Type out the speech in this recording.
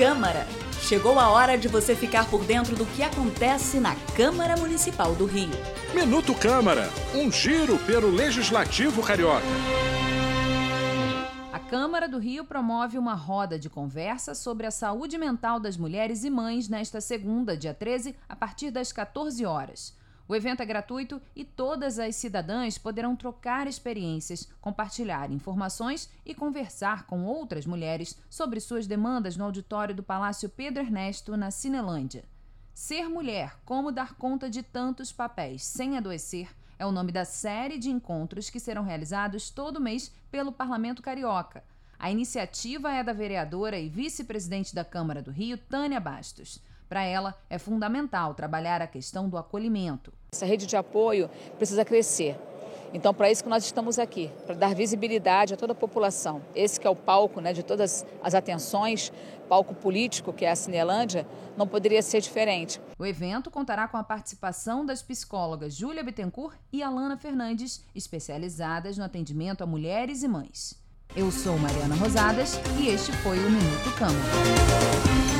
Câmara. Chegou a hora de você ficar por dentro do que acontece na Câmara Municipal do Rio. Minuto Câmara, um giro pelo Legislativo Carioca. A Câmara do Rio promove uma roda de conversa sobre a saúde mental das mulheres e mães nesta segunda, dia 13, a partir das 14 horas. O evento é gratuito e todas as cidadãs poderão trocar experiências, compartilhar informações e conversar com outras mulheres sobre suas demandas no auditório do Palácio Pedro Ernesto, na Cinelândia. Ser mulher, como dar conta de tantos papéis sem adoecer, é o nome da série de encontros que serão realizados todo mês pelo Parlamento Carioca. A iniciativa é da vereadora e vice-presidente da Câmara do Rio, Tânia Bastos. Para ela, é fundamental trabalhar a questão do acolhimento. Essa rede de apoio precisa crescer. Então, para isso que nós estamos aqui, para dar visibilidade a toda a população. Esse que é o palco né, de todas as atenções, palco político, que é a Cinelândia, não poderia ser diferente. O evento contará com a participação das psicólogas Júlia Bittencourt e Alana Fernandes, especializadas no atendimento a mulheres e mães. Eu sou Mariana Rosadas e este foi o Minuto Câmara.